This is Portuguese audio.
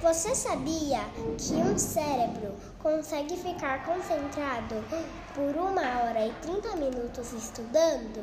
Você sabia que um cérebro consegue ficar concentrado por uma hora e 30 minutos estudando?